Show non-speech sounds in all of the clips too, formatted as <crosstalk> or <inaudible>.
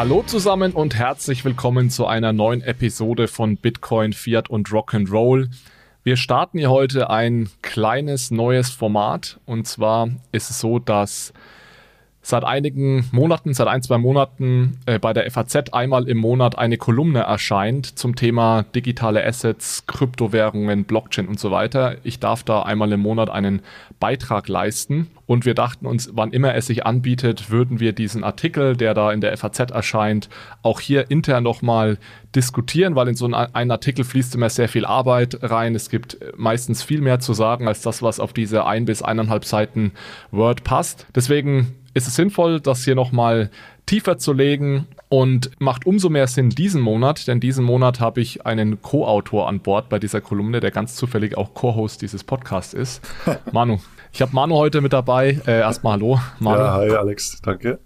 Hallo zusammen und herzlich willkommen zu einer neuen Episode von Bitcoin, Fiat und Rock'n'Roll. Wir starten hier heute ein kleines neues Format und zwar ist es so, dass seit einigen Monaten, seit ein, zwei Monaten äh, bei der FAZ einmal im Monat eine Kolumne erscheint zum Thema digitale Assets, Kryptowährungen, Blockchain und so weiter. Ich darf da einmal im Monat einen Beitrag leisten und wir dachten uns, wann immer es sich anbietet, würden wir diesen Artikel, der da in der FAZ erscheint, auch hier intern nochmal diskutieren, weil in so einen Artikel fließt immer sehr viel Arbeit rein. Es gibt meistens viel mehr zu sagen als das, was auf diese ein bis eineinhalb Seiten Word passt. Deswegen ist es sinnvoll, das hier nochmal tiefer zu legen und macht umso mehr Sinn diesen Monat, denn diesen Monat habe ich einen Co-Autor an Bord bei dieser Kolumne, der ganz zufällig auch Co-Host dieses Podcasts ist. <laughs> Manu. Ich habe Manu heute mit dabei. Äh, erstmal hallo, Manu. Ja, hi Alex, danke.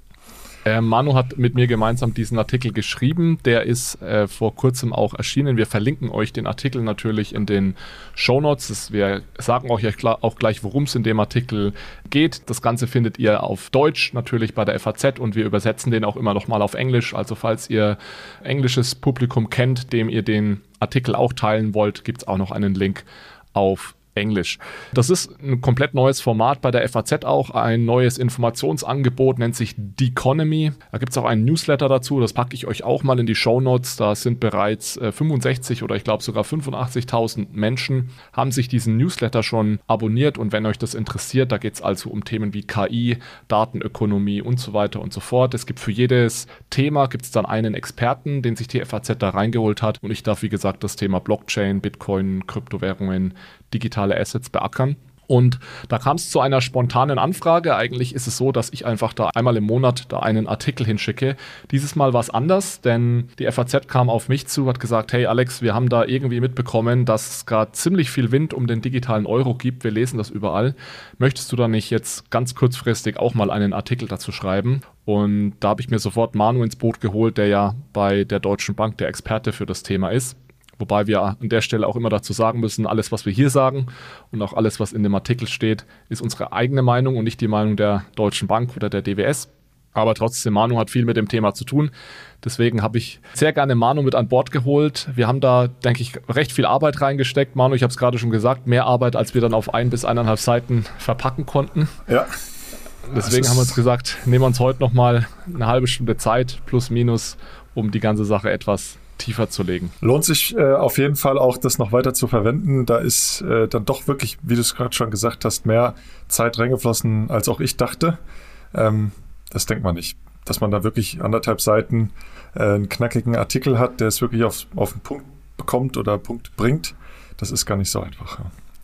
Äh, Manu hat mit mir gemeinsam diesen Artikel geschrieben. Der ist äh, vor kurzem auch erschienen. Wir verlinken euch den Artikel natürlich in den Show Notes. Wir sagen euch auch gleich, worum es in dem Artikel geht. Das Ganze findet ihr auf Deutsch natürlich bei der FAZ und wir übersetzen den auch immer noch mal auf Englisch. Also falls ihr englisches Publikum kennt, dem ihr den Artikel auch teilen wollt, gibt es auch noch einen Link auf Englisch. Das ist ein komplett neues Format bei der FAZ auch, ein neues Informationsangebot, nennt sich The Economy. Da gibt es auch einen Newsletter dazu, das packe ich euch auch mal in die Show Notes. Da sind bereits äh, 65 oder ich glaube sogar 85.000 Menschen haben sich diesen Newsletter schon abonniert und wenn euch das interessiert, da geht es also um Themen wie KI, Datenökonomie und so weiter und so fort. Es gibt für jedes Thema gibt es dann einen Experten, den sich die FAZ da reingeholt hat und ich darf wie gesagt das Thema Blockchain, Bitcoin, Kryptowährungen, digitale Assets beackern. Und da kam es zu einer spontanen Anfrage. Eigentlich ist es so, dass ich einfach da einmal im Monat da einen Artikel hinschicke. Dieses Mal war es anders, denn die FAZ kam auf mich zu, hat gesagt, hey Alex, wir haben da irgendwie mitbekommen, dass es gerade ziemlich viel Wind um den digitalen Euro gibt. Wir lesen das überall. Möchtest du da nicht jetzt ganz kurzfristig auch mal einen Artikel dazu schreiben? Und da habe ich mir sofort Manu ins Boot geholt, der ja bei der Deutschen Bank der Experte für das Thema ist. Wobei wir an der Stelle auch immer dazu sagen müssen, alles, was wir hier sagen und auch alles, was in dem Artikel steht, ist unsere eigene Meinung und nicht die Meinung der Deutschen Bank oder der DWS. Aber trotzdem, Manu hat viel mit dem Thema zu tun. Deswegen habe ich sehr gerne Manu mit an Bord geholt. Wir haben da, denke ich, recht viel Arbeit reingesteckt. Manu, ich habe es gerade schon gesagt, mehr Arbeit, als wir dann auf ein bis eineinhalb Seiten verpacken konnten. Ja. Deswegen haben wir uns gesagt, nehmen wir uns heute nochmal eine halbe Stunde Zeit, plus minus, um die ganze Sache etwas tiefer zu legen. Lohnt sich äh, auf jeden Fall auch, das noch weiter zu verwenden. Da ist äh, dann doch wirklich, wie du es gerade schon gesagt hast, mehr Zeit reingeflossen, als auch ich dachte. Ähm, das denkt man nicht. Dass man da wirklich anderthalb Seiten äh, einen knackigen Artikel hat, der es wirklich auf, auf den Punkt bekommt oder Punkt bringt, das ist gar nicht so einfach.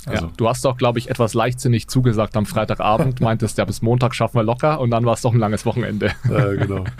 Also. Ja, du hast doch, glaube ich, etwas leichtsinnig zugesagt am Freitagabend, <laughs> meintest ja, bis Montag schaffen wir locker und dann war es doch ein langes Wochenende. Ja, genau. genau. <laughs>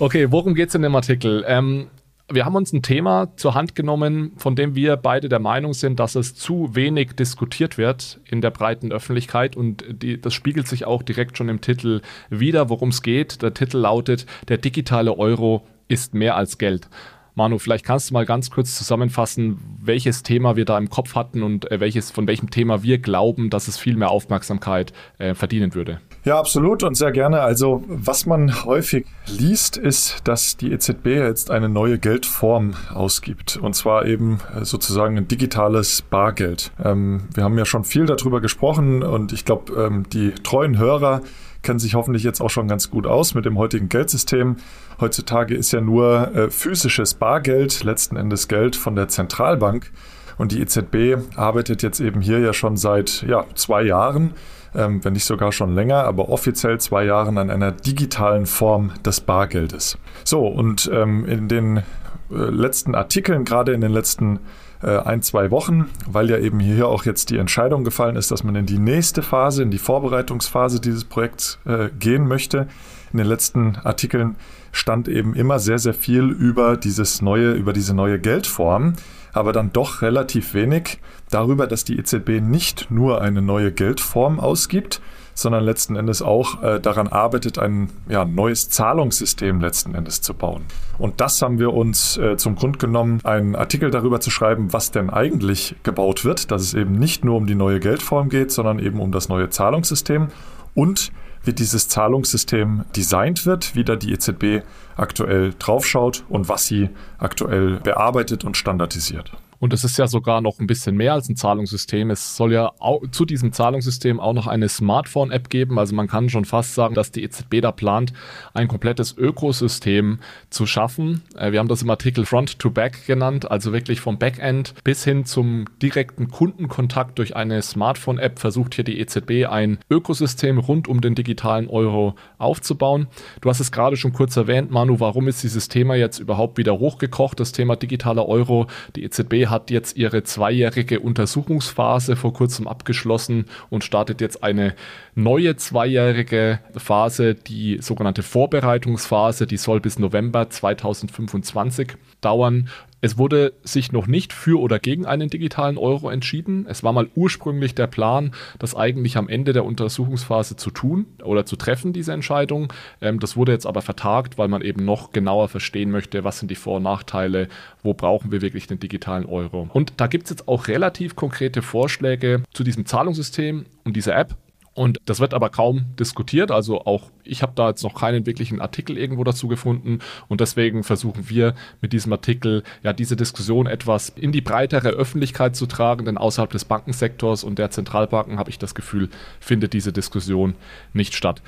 Okay, worum geht es in dem Artikel? Ähm, wir haben uns ein Thema zur Hand genommen, von dem wir beide der Meinung sind, dass es zu wenig diskutiert wird in der breiten Öffentlichkeit und die, das spiegelt sich auch direkt schon im Titel wieder, worum es geht. Der Titel lautet, der digitale Euro ist mehr als Geld. Manu, vielleicht kannst du mal ganz kurz zusammenfassen, welches Thema wir da im Kopf hatten und äh, welches, von welchem Thema wir glauben, dass es viel mehr Aufmerksamkeit äh, verdienen würde. Ja, absolut und sehr gerne. Also was man häufig liest, ist, dass die EZB jetzt eine neue Geldform ausgibt. Und zwar eben äh, sozusagen ein digitales Bargeld. Ähm, wir haben ja schon viel darüber gesprochen und ich glaube, ähm, die treuen Hörer kennen sich hoffentlich jetzt auch schon ganz gut aus mit dem heutigen Geldsystem. Heutzutage ist ja nur äh, physisches Bargeld letzten Endes Geld von der Zentralbank. Und die EZB arbeitet jetzt eben hier ja schon seit ja, zwei Jahren, ähm, wenn nicht sogar schon länger, aber offiziell zwei Jahren an einer digitalen Form des Bargeldes. So, und ähm, in den äh, letzten Artikeln, gerade in den letzten äh, ein, zwei Wochen, weil ja eben hier auch jetzt die Entscheidung gefallen ist, dass man in die nächste Phase, in die Vorbereitungsphase dieses Projekts äh, gehen möchte. In den letzten Artikeln stand eben immer sehr, sehr viel über dieses neue, über diese neue Geldform, aber dann doch relativ wenig darüber, dass die EZB nicht nur eine neue Geldform ausgibt, sondern letzten Endes auch äh, daran arbeitet, ein ja, neues Zahlungssystem letzten Endes zu bauen. Und das haben wir uns äh, zum Grund genommen, einen Artikel darüber zu schreiben, was denn eigentlich gebaut wird, dass es eben nicht nur um die neue Geldform geht, sondern eben um das neue Zahlungssystem und wie dieses Zahlungssystem designt wird, wie da die EZB aktuell draufschaut und was sie aktuell bearbeitet und standardisiert. Und es ist ja sogar noch ein bisschen mehr als ein Zahlungssystem. Es soll ja auch zu diesem Zahlungssystem auch noch eine Smartphone-App geben. Also man kann schon fast sagen, dass die EZB da plant, ein komplettes Ökosystem zu schaffen. Äh, wir haben das im Artikel Front to Back genannt, also wirklich vom Backend bis hin zum direkten Kundenkontakt durch eine Smartphone-App versucht hier die EZB ein Ökosystem rund um den digitalen Euro aufzubauen. Du hast es gerade schon kurz erwähnt, Manu, warum ist dieses Thema jetzt überhaupt wieder hochgekocht, das Thema digitaler Euro? Die EZB hat jetzt ihre zweijährige Untersuchungsphase vor kurzem abgeschlossen und startet jetzt eine neue zweijährige Phase, die sogenannte Vorbereitungsphase, die soll bis November 2025 dauern. Es wurde sich noch nicht für oder gegen einen digitalen Euro entschieden. Es war mal ursprünglich der Plan, das eigentlich am Ende der Untersuchungsphase zu tun oder zu treffen, diese Entscheidung. Ähm, das wurde jetzt aber vertagt, weil man eben noch genauer verstehen möchte, was sind die Vor- und Nachteile, wo brauchen wir wirklich den digitalen Euro. Und da gibt es jetzt auch relativ konkrete Vorschläge zu diesem Zahlungssystem und dieser App. Und das wird aber kaum diskutiert. Also auch ich habe da jetzt noch keinen wirklichen Artikel irgendwo dazu gefunden. Und deswegen versuchen wir mit diesem Artikel ja diese Diskussion etwas in die breitere Öffentlichkeit zu tragen. Denn außerhalb des Bankensektors und der Zentralbanken habe ich das Gefühl, findet diese Diskussion nicht statt.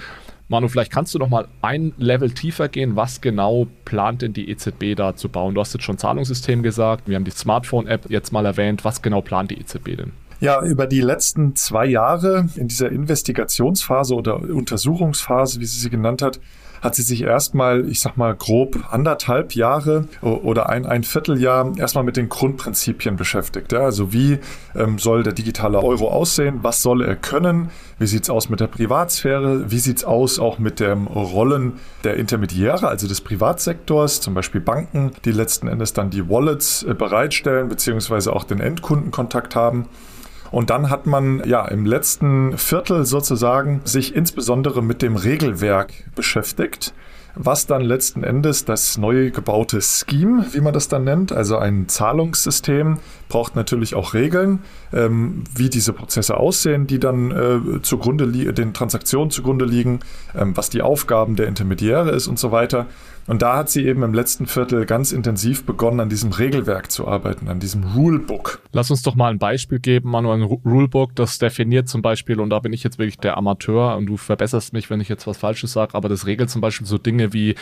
Manu, vielleicht kannst du noch mal ein Level tiefer gehen. Was genau plant denn die EZB da zu bauen? Du hast jetzt schon Zahlungssystem gesagt. Wir haben die Smartphone-App jetzt mal erwähnt. Was genau plant die EZB denn? Ja, über die letzten zwei Jahre in dieser Investigationsphase oder Untersuchungsphase, wie sie sie genannt hat, hat sie sich erstmal, ich sag mal grob anderthalb Jahre oder ein, ein Vierteljahr erstmal mit den Grundprinzipien beschäftigt. Ja, also wie ähm, soll der digitale Euro aussehen? Was soll er können? Wie sieht's aus mit der Privatsphäre? Wie sieht's aus auch mit den Rollen der Intermediäre, also des Privatsektors, zum Beispiel Banken, die letzten Endes dann die Wallets äh, bereitstellen, beziehungsweise auch den Endkundenkontakt haben? Und dann hat man ja im letzten Viertel sozusagen sich insbesondere mit dem Regelwerk beschäftigt was dann letzten Endes das neu gebaute Scheme, wie man das dann nennt, also ein Zahlungssystem, braucht natürlich auch Regeln, ähm, wie diese Prozesse aussehen, die dann äh, zugrunde den Transaktionen zugrunde liegen, ähm, was die Aufgaben der Intermediäre ist und so weiter. Und da hat sie eben im letzten Viertel ganz intensiv begonnen, an diesem Regelwerk zu arbeiten, an diesem Rulebook. Lass uns doch mal ein Beispiel geben, Manu, ein Rulebook, das definiert zum Beispiel, und da bin ich jetzt wirklich der Amateur und du verbesserst mich, wenn ich jetzt was Falsches sage, aber das regelt zum Beispiel so Dinge wie,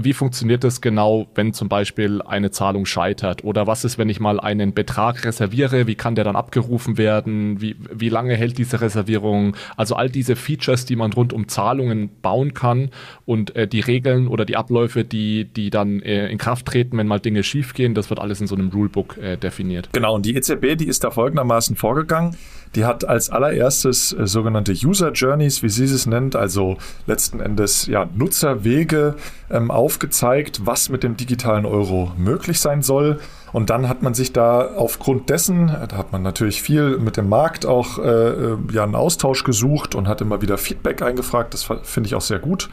wie funktioniert es genau, wenn zum Beispiel eine Zahlung scheitert? Oder was ist, wenn ich mal einen Betrag reserviere? Wie kann der dann abgerufen werden? Wie, wie lange hält diese Reservierung? Also all diese Features, die man rund um Zahlungen bauen kann und äh, die Regeln oder die Abläufe Die, die dann äh, in Kraft treten, wenn mal Dinge schiefgehen. Das wird alles in so einem Rulebook äh, definiert. Genau, und die EZB, die ist da folgendermaßen vorgegangen. Die hat als allererstes äh, sogenannte User Journeys, wie sie es nennt, also letzten Endes ja, Nutzerwege ähm, aufgezeigt, was mit dem digitalen Euro möglich sein soll. Und dann hat man sich da aufgrund dessen, da hat man natürlich viel mit dem Markt auch äh, äh ja, einen Austausch gesucht und hat immer wieder Feedback eingefragt. Das finde ich auch sehr gut.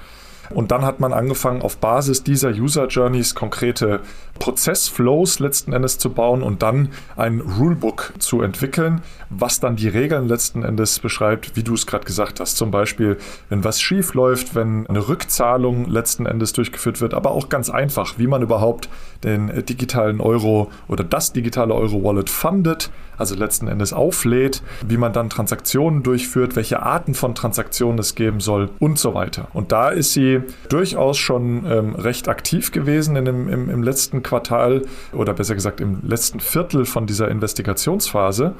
Und dann hat man angefangen, auf Basis dieser User Journeys konkrete Prozessflows letzten Endes zu bauen und dann ein Rulebook zu entwickeln, was dann die Regeln letzten Endes beschreibt, wie du es gerade gesagt hast. Zum Beispiel, wenn was schief läuft, wenn eine Rückzahlung letzten Endes durchgeführt wird, aber auch ganz einfach, wie man überhaupt den digitalen Euro oder das digitale Euro-Wallet fundet, also letzten Endes auflädt, wie man dann Transaktionen durchführt, welche Arten von Transaktionen es geben soll und so weiter. Und da ist sie durchaus schon ähm, recht aktiv gewesen in dem, im, im letzten Quartal oder besser gesagt im letzten Viertel von dieser Investigationsphase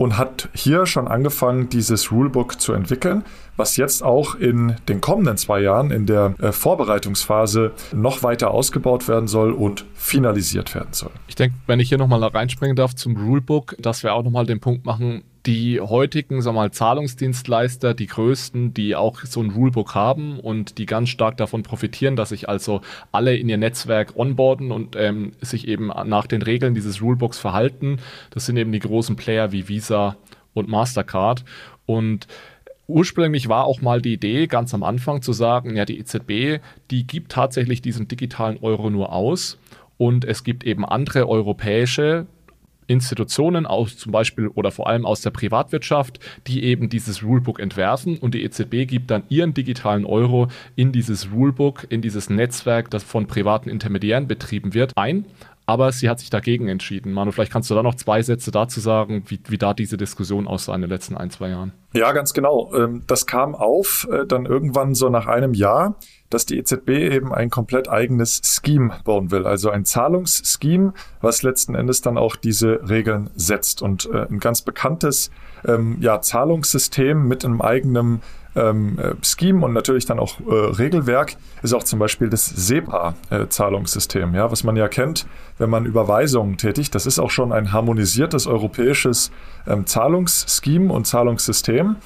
und hat hier schon angefangen, dieses Rulebook zu entwickeln, was jetzt auch in den kommenden zwei Jahren in der äh, Vorbereitungsphase noch weiter ausgebaut werden soll und finalisiert werden soll. Ich denke, wenn ich hier nochmal reinspringen darf zum Rulebook, dass wir auch nochmal den Punkt machen, die heutigen sag mal, Zahlungsdienstleister, die größten, die auch so ein Rulebook haben und die ganz stark davon profitieren, dass sich also alle in ihr Netzwerk onboarden und ähm, sich eben nach den Regeln dieses Rulebooks verhalten. Das sind eben die großen Player wie Visa und Mastercard. Und Ursprünglich war auch mal die Idee, ganz am Anfang zu sagen, ja, die EZB, die gibt tatsächlich diesen digitalen Euro nur aus und es gibt eben andere europäische Institutionen aus zum Beispiel oder vor allem aus der Privatwirtschaft, die eben dieses Rulebook entwerfen. Und die EZB gibt dann ihren digitalen Euro in dieses Rulebook, in dieses Netzwerk, das von privaten Intermediären betrieben wird, ein aber sie hat sich dagegen entschieden. Manu, vielleicht kannst du da noch zwei Sätze dazu sagen, wie, wie da diese Diskussion aussah in den letzten ein, zwei Jahren. Ja, ganz genau. Ähm, das kam auf, äh, dann irgendwann so nach einem Jahr, dass die EZB eben ein komplett eigenes Scheme bauen will. Also ein Zahlungsscheme, was letzten Endes dann auch diese Regeln setzt. Und äh, ein ganz bekanntes ähm, ja, Zahlungssystem mit einem eigenen ähm, äh, Scheme und natürlich dann auch äh, Regelwerk ist auch zum Beispiel das SEPA-Zahlungssystem, äh, ja, was man ja kennt, wenn man Überweisungen tätigt. Das ist auch schon ein harmonisiertes europäisches ähm, Zahlungsscheme und Zahlungssystem.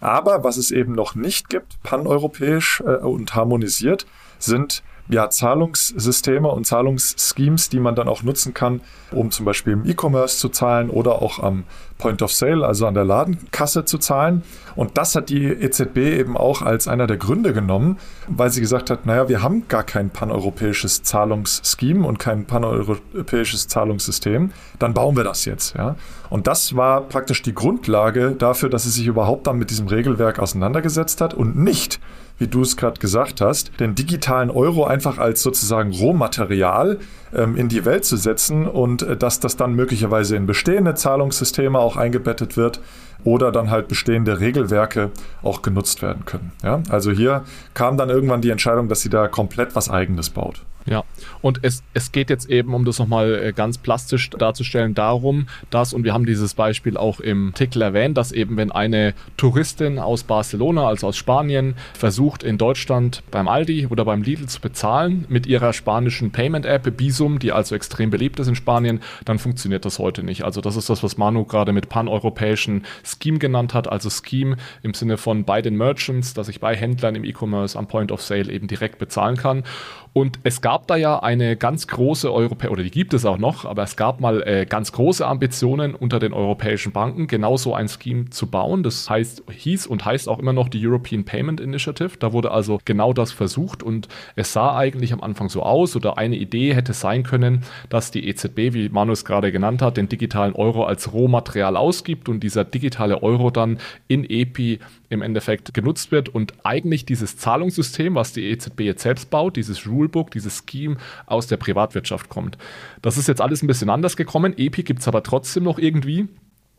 Aber was es eben noch nicht gibt, paneuropäisch äh, und harmonisiert, sind ja, Zahlungssysteme und Zahlungsschemes, die man dann auch nutzen kann, um zum Beispiel im E-Commerce zu zahlen oder auch am Point of Sale, also an der Ladenkasse zu zahlen. Und das hat die EZB eben auch als einer der Gründe genommen, weil sie gesagt hat, naja, wir haben gar kein paneuropäisches Zahlungsscheme und kein paneuropäisches Zahlungssystem, dann bauen wir das jetzt. Ja? Und das war praktisch die Grundlage dafür, dass sie sich überhaupt dann mit diesem Regelwerk auseinandergesetzt hat und nicht wie du es gerade gesagt hast, den digitalen Euro einfach als sozusagen Rohmaterial ähm, in die Welt zu setzen und äh, dass das dann möglicherweise in bestehende Zahlungssysteme auch eingebettet wird oder dann halt bestehende Regelwerke auch genutzt werden können. Ja? Also hier kam dann irgendwann die Entscheidung, dass sie da komplett was eigenes baut. Ja, und es, es geht jetzt eben, um das nochmal äh, ganz plastisch darzustellen, darum, dass, und wir haben dieses Beispiel auch im Artikel erwähnt, dass eben, wenn eine Touristin aus Barcelona, also aus Spanien, versucht in Deutschland beim Aldi oder beim Lidl zu bezahlen mit ihrer spanischen Payment-App Bisum, die also extrem beliebt ist in Spanien, dann funktioniert das heute nicht. Also das ist das, was Manu gerade mit paneuropäischen Scheme genannt hat, also Scheme im Sinne von bei den Merchants, dass ich bei Händlern im E-Commerce am Point of Sale eben direkt bezahlen kann. Und es gab da ja eine ganz große Europä oder die gibt es auch noch, aber es gab mal äh, ganz große Ambitionen unter den europäischen Banken, genauso ein Scheme zu bauen. Das heißt, hieß und heißt auch immer noch die European Payment Initiative. Da wurde also genau das versucht und es sah eigentlich am Anfang so aus oder eine Idee hätte sein können, dass die EZB, wie Manus gerade genannt hat, den digitalen Euro als Rohmaterial ausgibt und dieser digitale Euro dann in EPI im Endeffekt genutzt wird und eigentlich dieses Zahlungssystem, was die EZB jetzt selbst baut, dieses Rulebook, dieses Scheme aus der Privatwirtschaft kommt. Das ist jetzt alles ein bisschen anders gekommen. EPI gibt es aber trotzdem noch irgendwie.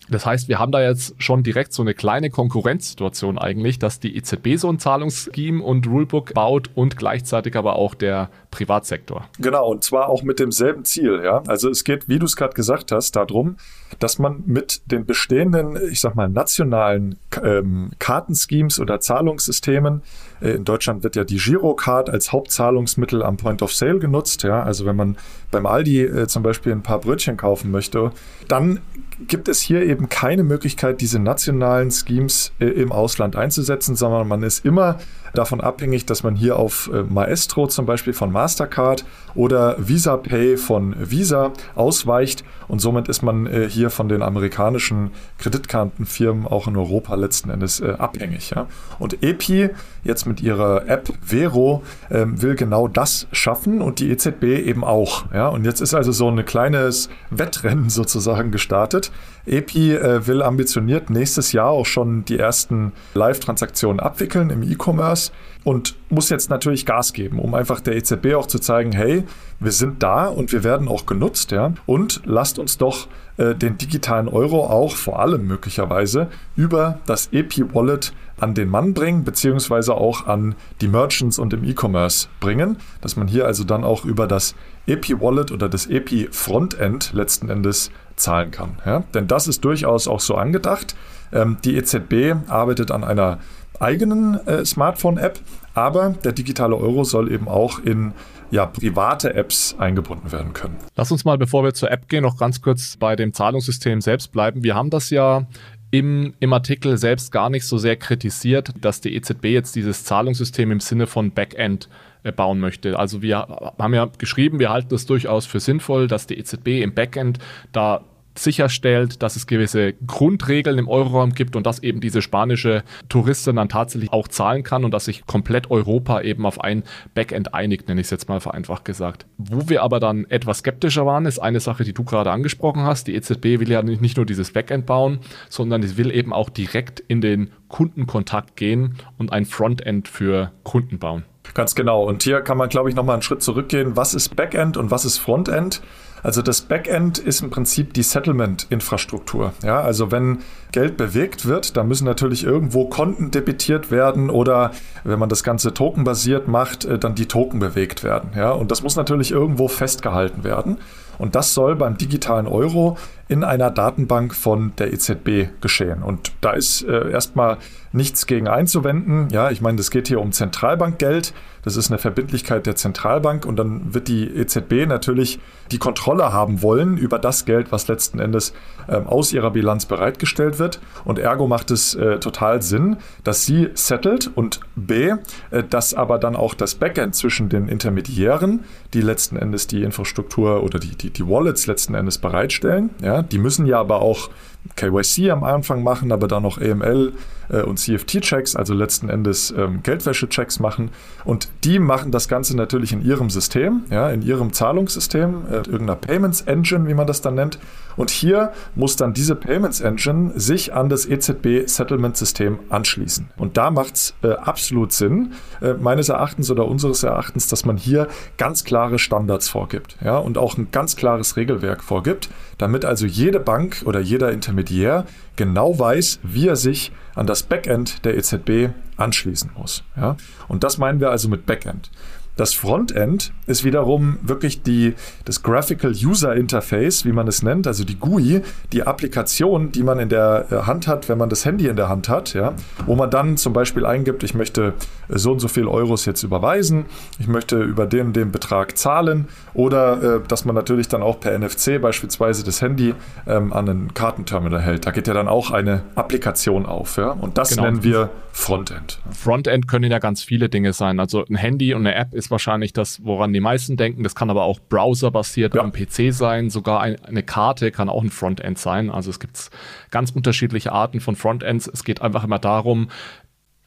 Das heißt, wir haben da jetzt schon direkt so eine kleine Konkurrenzsituation eigentlich, dass die EZB so ein Zahlungsscheme und Rulebook baut und gleichzeitig aber auch der Privatsektor. Genau, und zwar auch mit demselben Ziel, ja. Also es geht, wie du es gerade gesagt hast, darum, dass man mit den bestehenden, ich sag mal, nationalen ähm, Kartenschemes oder Zahlungssystemen, äh, in Deutschland wird ja die Girocard als Hauptzahlungsmittel am Point of Sale genutzt, ja. Also wenn man beim Aldi äh, zum Beispiel ein paar Brötchen kaufen möchte, dann gibt es hier eben keine Möglichkeit, diese nationalen Schemes äh, im Ausland einzusetzen, sondern man ist immer davon abhängig, dass man hier auf äh, Maestro zum Beispiel von Mastercard oder Visa Pay von Visa ausweicht und somit ist man äh, hier von den amerikanischen Kreditkartenfirmen auch in Europa letzten Endes äh, abhängig. Und EPI jetzt mit ihrer App Vero ähm, will genau das schaffen und die EZB eben auch. Und jetzt ist also so ein kleines Wettrennen <laughs> sozusagen gestartet. EPI äh, will ambitioniert nächstes Jahr auch schon die ersten Live-Transaktionen abwickeln im E-Commerce und muss jetzt natürlich Gas geben, um einfach der EZB auch zu zeigen, hey, wir sind da und wir werden auch genutzt, ja, und lasst uns doch äh, den digitalen Euro auch vor allem möglicherweise über das EPI-Wallet an den Mann bringen, beziehungsweise auch an die Merchants und im E-Commerce bringen, dass man hier also dann auch über das EPI-Wallet oder das EPI-Frontend letzten Endes zahlen kann. Ja? Denn das ist durchaus auch so angedacht. Ähm, die EZB arbeitet an einer eigenen äh, Smartphone-App, aber der digitale Euro soll eben auch in ja, private Apps eingebunden werden können. Lass uns mal, bevor wir zur App gehen, noch ganz kurz bei dem Zahlungssystem selbst bleiben. Wir haben das ja im, im Artikel selbst gar nicht so sehr kritisiert, dass die EZB jetzt dieses Zahlungssystem im Sinne von Backend bauen möchte. Also wir haben ja geschrieben, wir halten das durchaus für sinnvoll, dass die EZB im Backend da sicherstellt, dass es gewisse Grundregeln im Euroraum gibt und dass eben diese spanische Touristin dann tatsächlich auch zahlen kann und dass sich komplett Europa eben auf ein Backend einigt, nenne ich es jetzt mal vereinfacht gesagt. Wo wir aber dann etwas skeptischer waren, ist eine Sache, die du gerade angesprochen hast. Die EZB will ja nicht nur dieses Backend bauen, sondern sie will eben auch direkt in den Kundenkontakt gehen und ein Frontend für Kunden bauen. Ganz genau. Und hier kann man, glaube ich, nochmal einen Schritt zurückgehen. Was ist Backend und was ist Frontend? Also das Backend ist im Prinzip die Settlement-Infrastruktur. Ja, also wenn Geld bewegt wird, dann müssen natürlich irgendwo Konten debitiert werden oder wenn man das Ganze tokenbasiert macht, äh, dann die Token bewegt werden. Ja, und das muss natürlich irgendwo festgehalten werden. Und das soll beim digitalen Euro in einer Datenbank von der EZB geschehen. Und da ist äh, erstmal nichts gegen einzuwenden. Ja, ich meine, es geht hier um Zentralbankgeld. Das ist eine Verbindlichkeit der Zentralbank und dann wird die EZB natürlich die Kontrolle haben wollen über das Geld, was letzten Endes ähm, aus ihrer Bilanz bereitgestellt wird. Und ergo macht es äh, total Sinn, dass sie settelt und B, äh, dass aber dann auch das Backend zwischen den Intermediären, die letzten Endes die Infrastruktur oder die, die, die Wallets letzten Endes bereitstellen, ja, die müssen ja aber auch KYC am Anfang machen, aber dann noch AML und CFT-Checks, also letzten Endes ähm, Geldwäsche-Checks machen. Und die machen das Ganze natürlich in ihrem System, ja, in ihrem Zahlungssystem, äh, irgendeiner Payments Engine, wie man das dann nennt. Und hier muss dann diese Payments Engine sich an das EZB Settlement System anschließen. Und da macht es äh, absolut Sinn, äh, meines Erachtens oder unseres Erachtens, dass man hier ganz klare Standards vorgibt ja, und auch ein ganz klares Regelwerk vorgibt, damit also jede Bank oder jeder Intermediär genau weiß, wie er sich an das Backend der EZB anschließen muss. Ja. Und das meinen wir also mit Backend. Das Frontend ist wiederum wirklich die, das Graphical User Interface, wie man es nennt, also die GUI, die Applikation, die man in der äh, Hand hat, wenn man das Handy in der Hand hat, ja, wo man dann zum Beispiel eingibt, ich möchte äh, so und so viel Euros jetzt überweisen, ich möchte über den und den Betrag zahlen oder äh, dass man natürlich dann auch per NFC beispielsweise das Handy ähm, an ein Kartenterminal hält. Da geht ja dann auch eine Applikation auf, ja, und das genau. nennen wir Frontend. Frontend können ja ganz viele Dinge sein. Also ein Handy und eine App ist wahrscheinlich das, woran die meisten denken. Das kann aber auch browserbasiert ja. am PC sein. Sogar ein, eine Karte kann auch ein Frontend sein. Also es gibt ganz unterschiedliche Arten von Frontends. Es geht einfach immer darum,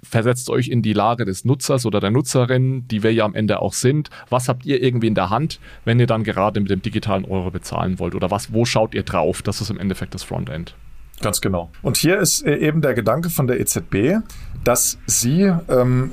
versetzt euch in die Lage des Nutzers oder der Nutzerin, die wir ja am Ende auch sind. Was habt ihr irgendwie in der Hand, wenn ihr dann gerade mit dem digitalen Euro bezahlen wollt? Oder was, wo schaut ihr drauf? Das ist im Endeffekt das Frontend. Ganz genau. Und hier ist äh, eben der Gedanke von der EZB, dass sie ähm,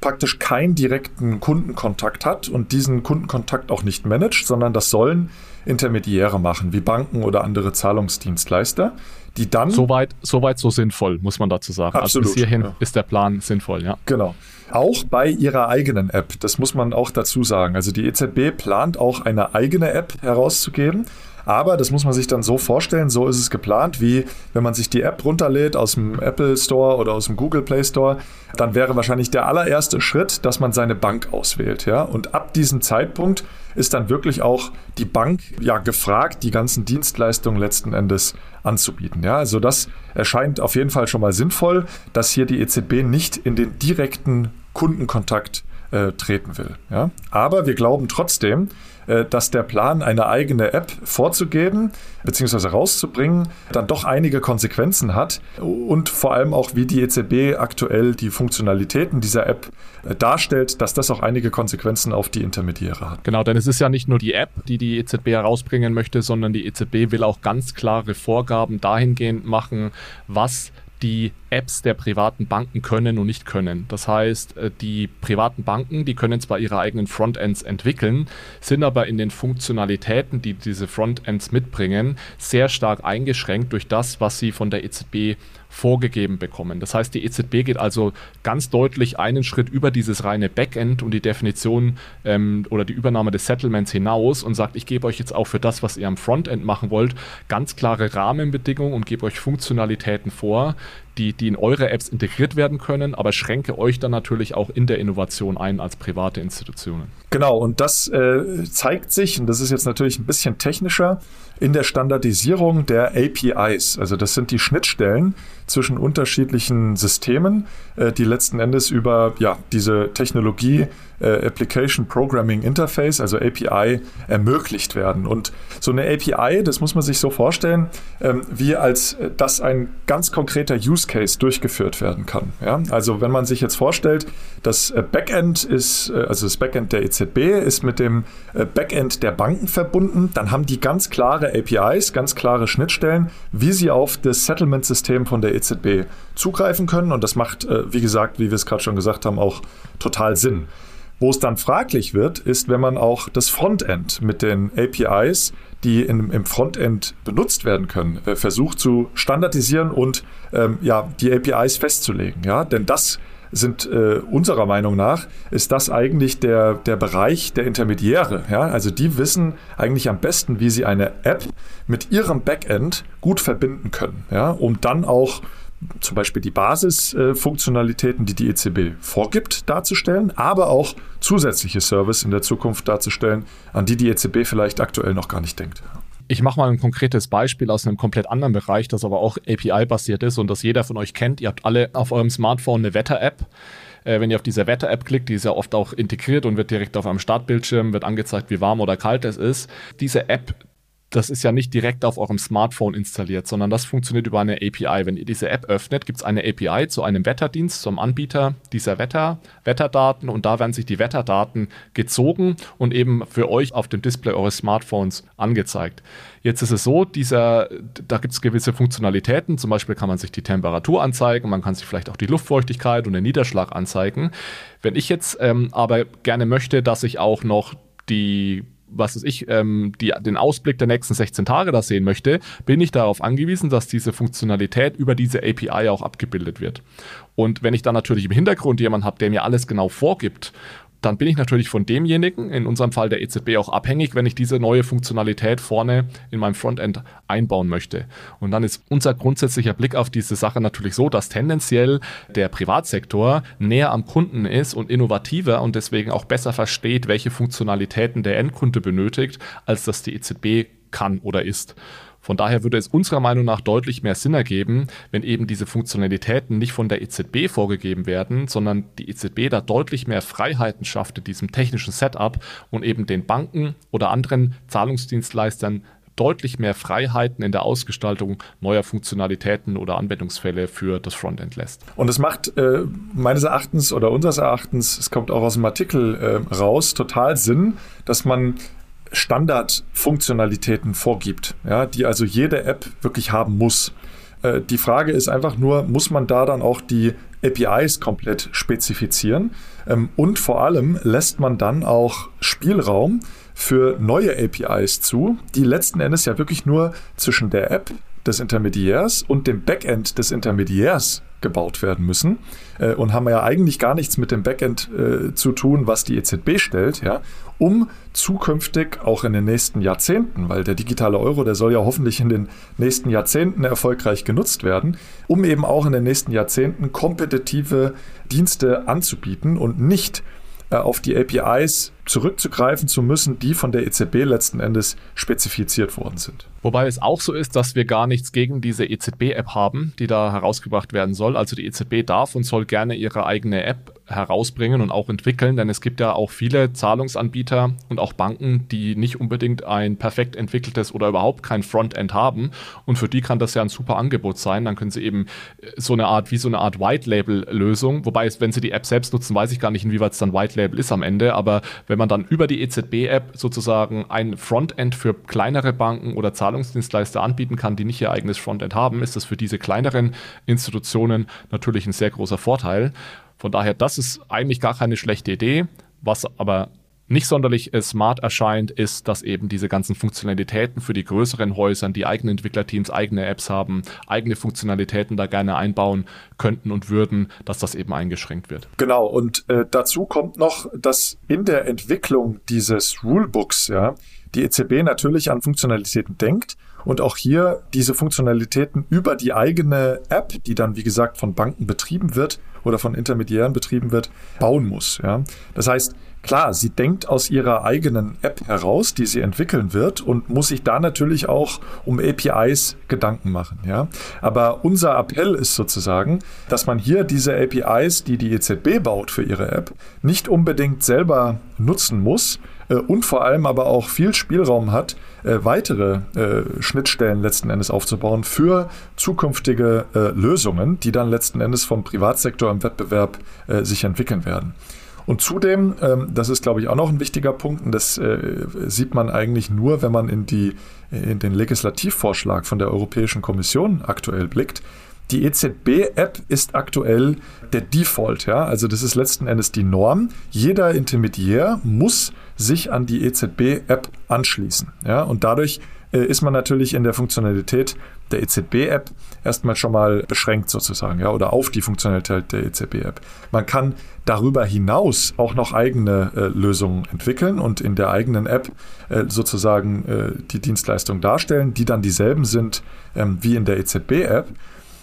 praktisch keinen direkten Kundenkontakt hat und diesen Kundenkontakt auch nicht managt, sondern das sollen Intermediäre machen, wie Banken oder andere Zahlungsdienstleister, die dann. Soweit, soweit so sinnvoll, muss man dazu sagen. Absolut, also bis hierhin ja. ist der Plan sinnvoll, ja. Genau. Auch bei ihrer eigenen App, das muss man auch dazu sagen. Also die EZB plant auch eine eigene App herauszugeben. Aber das muss man sich dann so vorstellen, so ist es geplant, wie wenn man sich die App runterlädt aus dem Apple Store oder aus dem Google Play Store, dann wäre wahrscheinlich der allererste Schritt, dass man seine Bank auswählt. Ja? Und ab diesem Zeitpunkt ist dann wirklich auch die Bank ja gefragt, die ganzen Dienstleistungen letzten Endes anzubieten. Ja? Also das erscheint auf jeden Fall schon mal sinnvoll, dass hier die EZB nicht in den direkten Kundenkontakt äh, treten will. Ja? Aber wir glauben trotzdem, äh, dass der Plan, eine eigene App vorzugeben bzw. rauszubringen, dann doch einige Konsequenzen hat und vor allem auch, wie die EZB aktuell die Funktionalitäten dieser App äh, darstellt, dass das auch einige Konsequenzen auf die Intermediäre hat. Genau, denn es ist ja nicht nur die App, die die EZB herausbringen möchte, sondern die EZB will auch ganz klare Vorgaben dahingehend machen, was die Apps der privaten Banken können und nicht können. Das heißt, äh, die privaten Banken, die können zwar ihre eigenen Frontends entwickeln, sind aber in den Funktionalitäten, die diese Frontends mitbringen, sehr stark eingeschränkt durch das, was sie von der EZB vorgegeben bekommen. Das heißt, die EZB geht also ganz deutlich einen Schritt über dieses reine Backend und die Definition ähm, oder die Übernahme des Settlements hinaus und sagt, ich gebe euch jetzt auch für das, was ihr am Frontend machen wollt, ganz klare Rahmenbedingungen und gebe euch Funktionalitäten vor, die, die in eure Apps integriert werden können, aber schränke euch dann natürlich auch in der Innovation ein als private Institutionen. Genau, und das äh, zeigt sich, und das ist jetzt natürlich ein bisschen technischer, in der Standardisierung der APIs. Also das sind die Schnittstellen zwischen unterschiedlichen Systemen, äh, die letzten Endes über ja, diese Technologie äh, Application Programming Interface, also API, ermöglicht werden. Und so eine API, das muss man sich so vorstellen, ähm, wie als äh, dass ein ganz konkreter Use Case durchgeführt werden kann. Ja? Also wenn man sich jetzt vorstellt, das äh, Backend ist, äh, also das Backend der EZB ist mit dem äh, Backend der Banken verbunden, dann haben die ganz klare APIs, ganz klare Schnittstellen, wie sie auf das Settlement-System von der EZB zugreifen können. Und das macht, wie gesagt, wie wir es gerade schon gesagt haben, auch total Sinn. Wo es dann fraglich wird, ist, wenn man auch das Frontend mit den APIs, die in, im Frontend benutzt werden können, äh, versucht zu standardisieren und ähm, ja, die APIs festzulegen. Ja? Denn das sind äh, unserer Meinung nach, ist das eigentlich der, der Bereich der Intermediäre. Ja? Also die wissen eigentlich am besten, wie sie eine App mit ihrem Backend gut verbinden können, ja? um dann auch zum Beispiel die Basisfunktionalitäten, die die EZB vorgibt, darzustellen, aber auch zusätzliche Service in der Zukunft darzustellen, an die die EZB vielleicht aktuell noch gar nicht denkt. Ich mache mal ein konkretes Beispiel aus einem komplett anderen Bereich, das aber auch API-basiert ist und das jeder von euch kennt. Ihr habt alle auf eurem Smartphone eine Wetter-App. Äh, wenn ihr auf diese Wetter-App klickt, die ist ja oft auch integriert und wird direkt auf einem Startbildschirm, wird angezeigt, wie warm oder kalt es ist. Diese App das ist ja nicht direkt auf eurem Smartphone installiert, sondern das funktioniert über eine API. Wenn ihr diese App öffnet, gibt es eine API zu einem Wetterdienst, zum Anbieter dieser Wetter, Wetterdaten und da werden sich die Wetterdaten gezogen und eben für euch auf dem Display eures Smartphones angezeigt. Jetzt ist es so, dieser, da gibt es gewisse Funktionalitäten, zum Beispiel kann man sich die Temperatur anzeigen, man kann sich vielleicht auch die Luftfeuchtigkeit und den Niederschlag anzeigen. Wenn ich jetzt ähm, aber gerne möchte, dass ich auch noch die was weiß ich, ähm, die, den Ausblick der nächsten 16 Tage da sehen möchte, bin ich darauf angewiesen, dass diese Funktionalität über diese API auch abgebildet wird. Und wenn ich dann natürlich im Hintergrund jemanden habe, der mir alles genau vorgibt dann bin ich natürlich von demjenigen, in unserem Fall der EZB, auch abhängig, wenn ich diese neue Funktionalität vorne in meinem Frontend einbauen möchte. Und dann ist unser grundsätzlicher Blick auf diese Sache natürlich so, dass tendenziell der Privatsektor näher am Kunden ist und innovativer und deswegen auch besser versteht, welche Funktionalitäten der Endkunde benötigt, als das die EZB kann oder ist. Von daher würde es unserer Meinung nach deutlich mehr Sinn ergeben, wenn eben diese Funktionalitäten nicht von der EZB vorgegeben werden, sondern die EZB da deutlich mehr Freiheiten schafft in diesem technischen Setup und eben den Banken oder anderen Zahlungsdienstleistern deutlich mehr Freiheiten in der Ausgestaltung neuer Funktionalitäten oder Anwendungsfälle für das Frontend lässt. Und es macht äh, meines Erachtens oder unseres Erachtens, es kommt auch aus dem Artikel äh, raus, total Sinn, dass man Standardfunktionalitäten vorgibt, ja, die also jede App wirklich haben muss. Äh, die Frage ist einfach nur, muss man da dann auch die APIs komplett spezifizieren? Ähm, und vor allem lässt man dann auch Spielraum für neue APIs zu, die letzten Endes ja wirklich nur zwischen der App des Intermediärs und dem Backend des Intermediärs gebaut werden müssen äh, und haben ja eigentlich gar nichts mit dem Backend äh, zu tun, was die EZB stellt, ja, um zukünftig auch in den nächsten Jahrzehnten, weil der digitale Euro, der soll ja hoffentlich in den nächsten Jahrzehnten erfolgreich genutzt werden, um eben auch in den nächsten Jahrzehnten kompetitive Dienste anzubieten und nicht äh, auf die APIs zurückzugreifen zu müssen, die von der EZB letzten Endes spezifiziert worden sind. Wobei es auch so ist, dass wir gar nichts gegen diese EZB-App haben, die da herausgebracht werden soll. Also die EZB darf und soll gerne ihre eigene App herausbringen und auch entwickeln, denn es gibt ja auch viele Zahlungsanbieter und auch Banken, die nicht unbedingt ein perfekt entwickeltes oder überhaupt kein Frontend haben und für die kann das ja ein super Angebot sein. Dann können sie eben so eine Art, wie so eine Art White-Label-Lösung, wobei es, wenn sie die App selbst nutzen, weiß ich gar nicht, inwieweit es dann White-Label ist am Ende, aber wenn man dann über die EZB-App sozusagen ein Frontend für kleinere Banken oder Zahlungsdienstleister anbieten kann, die nicht ihr eigenes Frontend haben, ist das für diese kleineren Institutionen natürlich ein sehr großer Vorteil. Von daher, das ist eigentlich gar keine schlechte Idee. Was aber nicht sonderlich äh, smart erscheint, ist, dass eben diese ganzen Funktionalitäten für die größeren Häusern, die eigene Entwicklerteams eigene Apps haben, eigene Funktionalitäten da gerne einbauen könnten und würden, dass das eben eingeschränkt wird. Genau, und äh, dazu kommt noch, dass in der Entwicklung dieses Rulebooks, ja, die EZB natürlich an Funktionalitäten denkt und auch hier diese Funktionalitäten über die eigene App, die dann wie gesagt von Banken betrieben wird oder von Intermediären betrieben wird, bauen muss. Ja. Das heißt, Klar, sie denkt aus ihrer eigenen App heraus, die sie entwickeln wird und muss sich da natürlich auch um APIs Gedanken machen, ja. Aber unser Appell ist sozusagen, dass man hier diese APIs, die die EZB baut für ihre App, nicht unbedingt selber nutzen muss, äh, und vor allem aber auch viel Spielraum hat, äh, weitere äh, Schnittstellen letzten Endes aufzubauen für zukünftige Lösungen, die dann letzten Endes vom Privatsektor im Wettbewerb sich entwickeln werden. Und zudem, ähm, das ist, glaube ich, auch noch ein wichtiger Punkt, und das äh, sieht man eigentlich nur, wenn man in, die, in den Legislativvorschlag von der Europäischen Kommission aktuell blickt. Die EZB-App ist aktuell der Default, ja. Also das ist letzten Endes die Norm. Jeder Intermediär muss sich an die EZB-App anschließen, ja. Und dadurch äh, ist man natürlich in der Funktionalität der EZB-App erstmal schon mal beschränkt sozusagen, ja, oder auf die Funktionalität der EZB-App. Man kann darüber hinaus auch noch eigene äh, Lösungen entwickeln und in der eigenen App äh, sozusagen äh, die Dienstleistung darstellen, die dann dieselben sind ähm, wie in der EZB-App.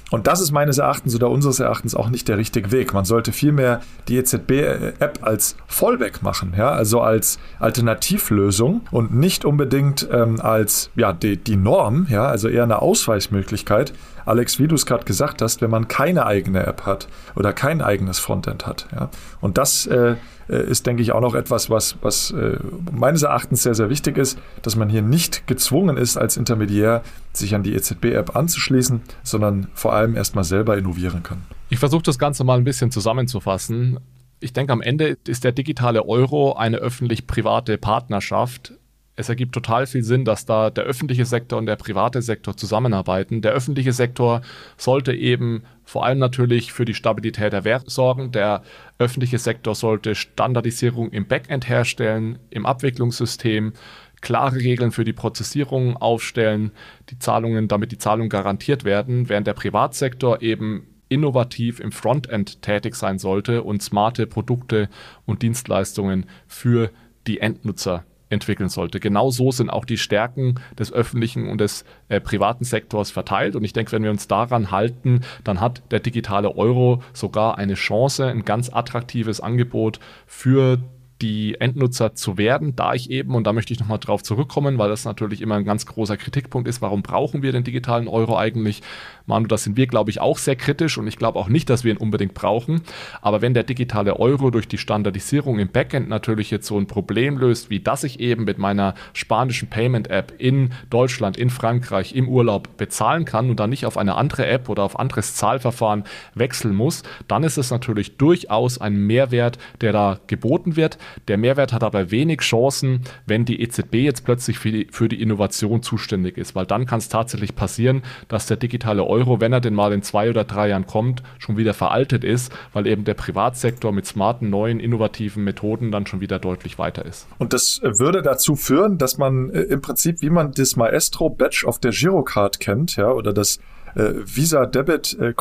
Und das ist meines Erachtens oder unseres Erachtens auch nicht der richtige Weg. Man sollte vielmehr die EZB-App als Fallback machen, ja, also als Alternativlösung und nicht unbedingt ähm, als ja, die, die Norm, ja, also eher eine Ausweichmöglichkeit. Alex, wie du es gerade gesagt hast, wenn man keine eigene App hat oder kein eigenes Frontend hat. Ja. Und das äh, äh, ist, denke ich, auch noch etwas, was, was äh, meines Erachtens sehr, sehr wichtig ist, dass man hier nicht gezwungen ist, als Intermediär sich an die EZB-App anzuschließen, sondern vor allem erstmal selber innovieren kann. Ich versuche das Ganze mal ein bisschen zusammenzufassen. Ich denke, am Ende ist der digitale Euro eine öffentlich-private Partnerschaft, es ergibt total viel Sinn, dass da der öffentliche Sektor und der private Sektor zusammenarbeiten. Der öffentliche Sektor sollte eben vor allem natürlich für die Stabilität der Werte sorgen. Der öffentliche Sektor sollte Standardisierung im Backend herstellen, im Abwicklungssystem, klare Regeln für die Prozessierung aufstellen, die Zahlungen, damit die Zahlungen garantiert werden, während der Privatsektor eben innovativ im Frontend tätig sein sollte und smarte Produkte und Dienstleistungen für die Endnutzer entwickeln sollte. Genau so sind auch die Stärken des öffentlichen und des äh, privaten Sektors verteilt. Und ich denke, wenn wir uns daran halten, dann hat der digitale Euro sogar eine Chance, ein ganz attraktives Angebot für die Endnutzer zu werden, da ich eben, und da möchte ich nochmal drauf zurückkommen, weil das natürlich immer ein ganz großer Kritikpunkt ist, warum brauchen wir den digitalen Euro eigentlich? Manu, das sind wir, glaube ich, auch sehr kritisch und ich glaube auch nicht, dass wir ihn unbedingt brauchen. Aber wenn der digitale Euro durch die Standardisierung im Backend natürlich jetzt so ein Problem löst, wie dass ich eben mit meiner spanischen Payment-App in Deutschland, in Frankreich, im Urlaub bezahlen kann und dann nicht auf eine andere App oder auf anderes Zahlverfahren wechseln muss, dann ist es natürlich durchaus ein Mehrwert, der da geboten wird. Der Mehrwert hat aber wenig Chancen, wenn die EZB jetzt plötzlich für die, für die Innovation zuständig ist, weil dann kann es tatsächlich passieren, dass der digitale Euro, wenn er denn mal in zwei oder drei Jahren kommt, schon wieder veraltet ist, weil eben der Privatsektor mit smarten, neuen, innovativen Methoden dann schon wieder deutlich weiter ist. Und das äh, würde dazu führen, dass man äh, im Prinzip, wie man das Maestro-Badge auf der Girocard kennt, ja, oder das äh, Visa Debit äh,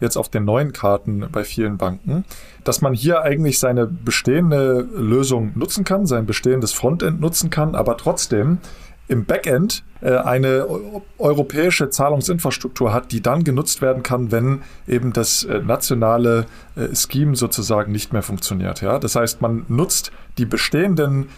jetzt auf den neuen Karten bei vielen Banken, dass man hier eigentlich seine bestehende Lösung nutzen kann, sein bestehendes Frontend nutzen kann, aber trotzdem im Backend äh, eine europäische Zahlungsinfrastruktur hat, die dann genutzt werden kann, wenn eben das äh, nationale äh, Scheme sozusagen nicht mehr funktioniert. Ja? Das heißt, man nutzt die bestehenden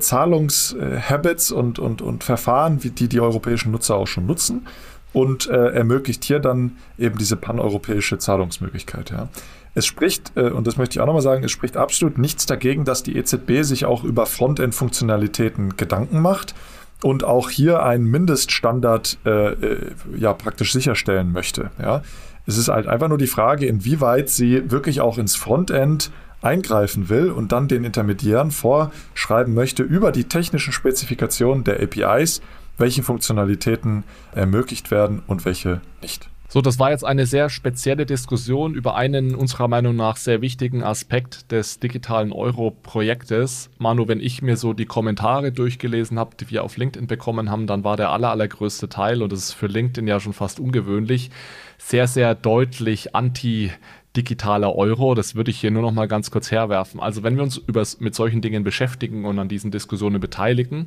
Zahlungshabits und, und, und Verfahren, die die europäischen Nutzer auch schon nutzen und ermöglicht hier dann eben diese paneuropäische Zahlungsmöglichkeit. Ja. Es spricht, und das möchte ich auch nochmal sagen, es spricht absolut nichts dagegen, dass die EZB sich auch über Frontend-Funktionalitäten Gedanken macht und auch hier einen Mindeststandard äh, äh, ja praktisch sicherstellen möchte. Ja. Es ist halt einfach nur die Frage, inwieweit sie wirklich auch ins Frontend eingreifen will und dann den Intermediären vorschreiben möchte über die technischen Spezifikationen der APIs, welche Funktionalitäten ermöglicht werden und welche nicht. So, das war jetzt eine sehr spezielle Diskussion über einen unserer Meinung nach sehr wichtigen Aspekt des digitalen Euro-Projektes. Manu, wenn ich mir so die Kommentare durchgelesen habe, die wir auf LinkedIn bekommen haben, dann war der aller, allergrößte Teil, und das ist für LinkedIn ja schon fast ungewöhnlich, sehr, sehr deutlich anti- digitaler Euro. Das würde ich hier nur noch mal ganz kurz herwerfen. Also wenn wir uns über, mit solchen Dingen beschäftigen und an diesen Diskussionen beteiligen,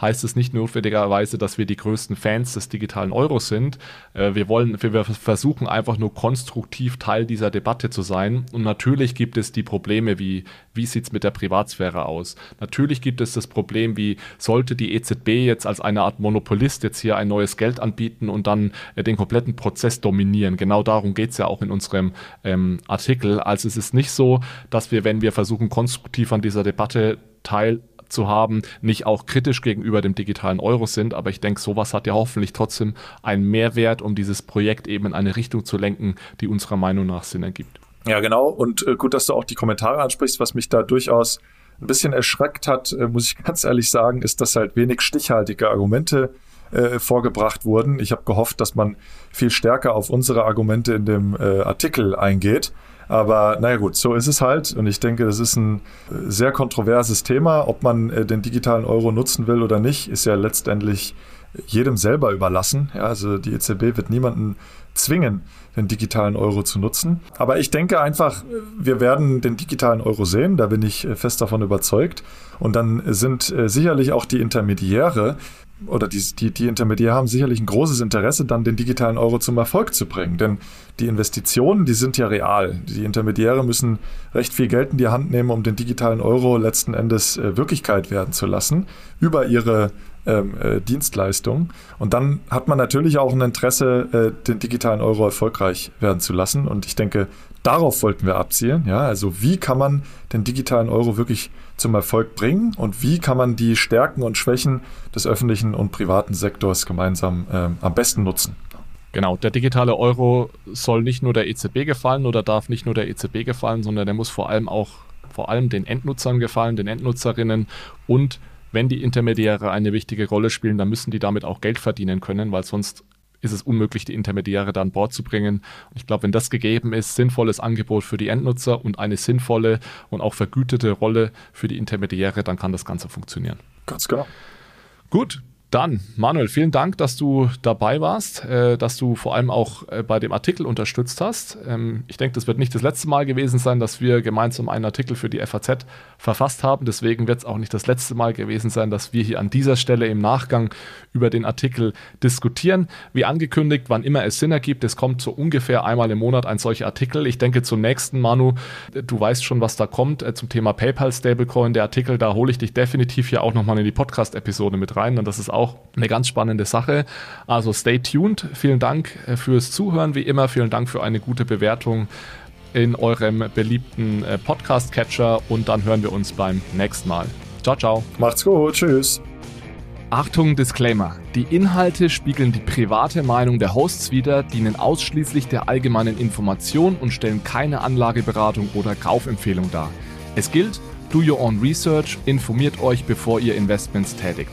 heißt es nicht notwendigerweise, dass wir die größten Fans des digitalen Euros sind. Äh, wir wollen, wir versuchen einfach nur konstruktiv Teil dieser Debatte zu sein. Und natürlich gibt es die Probleme wie, wie sieht es mit der Privatsphäre aus? Natürlich gibt es das Problem, wie sollte die EZB jetzt als eine Art Monopolist jetzt hier ein neues Geld anbieten und dann äh, den kompletten Prozess dominieren? Genau darum geht es ja auch in unserem ähm, Artikel. Also es ist nicht so, dass wir, wenn wir versuchen, konstruktiv an dieser Debatte teil zu haben, nicht auch kritisch gegenüber dem digitalen Euro sind. Aber ich denke, sowas hat ja hoffentlich trotzdem einen Mehrwert, um dieses Projekt eben in eine Richtung zu lenken, die unserer Meinung nach Sinn ergibt. Ja, genau. Und äh, gut, dass du auch die Kommentare ansprichst, was mich da durchaus ein bisschen erschreckt hat, äh, muss ich <laughs> ganz ehrlich sagen, ist, dass halt wenig stichhaltige Argumente äh, vorgebracht wurden. Ich habe gehofft, dass man viel stärker auf unsere Argumente in dem äh, Artikel eingeht. Aber naja gut, so ist es halt. Und ich denke, das ist ein äh, sehr kontroverses Thema. Ob man äh, den digitalen Euro nutzen will oder nicht, ist ja letztendlich jedem selber überlassen. Ja, also die EZB wird niemanden zwingen, den digitalen Euro zu nutzen. Aber ich denke einfach, wir werden den digitalen Euro sehen, da bin ich äh, fest davon überzeugt. Und dann sind sicherlich auch die Intermediäre oder die, die, die Intermediäre haben sicherlich ein großes Interesse, dann den digitalen Euro zum Erfolg zu bringen. Denn die Investitionen, die sind ja real. Die Intermediäre müssen recht viel Geld in die Hand nehmen, um den digitalen Euro letzten Endes äh, Wirklichkeit werden zu lassen, über ihre ähm, äh, Dienstleistungen. Und dann hat man natürlich auch ein Interesse, äh, den digitalen Euro erfolgreich werden zu lassen. Und ich denke, darauf wollten wir abzielen. Ja, also wie kann man den digitalen Euro wirklich zum Erfolg bringen und wie kann man die Stärken und Schwächen des öffentlichen und privaten Sektors gemeinsam äh, am besten nutzen. Genau, der digitale Euro soll nicht nur der EZB gefallen oder darf nicht nur der EZB gefallen, sondern der muss vor allem auch vor allem den Endnutzern gefallen, den Endnutzerinnen und wenn die Intermediäre eine wichtige Rolle spielen, dann müssen die damit auch Geld verdienen können, weil sonst ist es unmöglich, die Intermediäre da an Bord zu bringen. Ich glaube, wenn das gegeben ist, sinnvolles Angebot für die Endnutzer und eine sinnvolle und auch vergütete Rolle für die Intermediäre, dann kann das Ganze funktionieren. Ganz genau. Gut, dann, Manuel, vielen Dank, dass du dabei warst, äh, dass du vor allem auch äh, bei dem Artikel unterstützt hast. Ähm, ich denke, das wird nicht das letzte Mal gewesen sein, dass wir gemeinsam einen Artikel für die FAZ verfasst haben. Deswegen wird es auch nicht das letzte Mal gewesen sein, dass wir hier an dieser Stelle im Nachgang über den Artikel diskutieren. Wie angekündigt, wann immer es Sinn ergibt, es kommt so ungefähr einmal im Monat ein solcher Artikel. Ich denke zum nächsten, Manu, du weißt schon, was da kommt äh, zum Thema PayPal Stablecoin. Der Artikel, da hole ich dich definitiv hier auch nochmal in die Podcast-Episode mit rein. Und das ist auch auch eine ganz spannende Sache. Also stay tuned. Vielen Dank äh, fürs Zuhören, wie immer. Vielen Dank für eine gute Bewertung in eurem beliebten äh, Podcast-Catcher und dann hören wir uns beim nächsten Mal. Ciao, ciao. Macht's gut. Tschüss. Achtung, Disclaimer. Die Inhalte spiegeln die private Meinung der Hosts wider, dienen ausschließlich der allgemeinen Information und stellen keine Anlageberatung oder Kaufempfehlung dar. Es gilt, do your own research, informiert euch, bevor ihr Investments tätigt.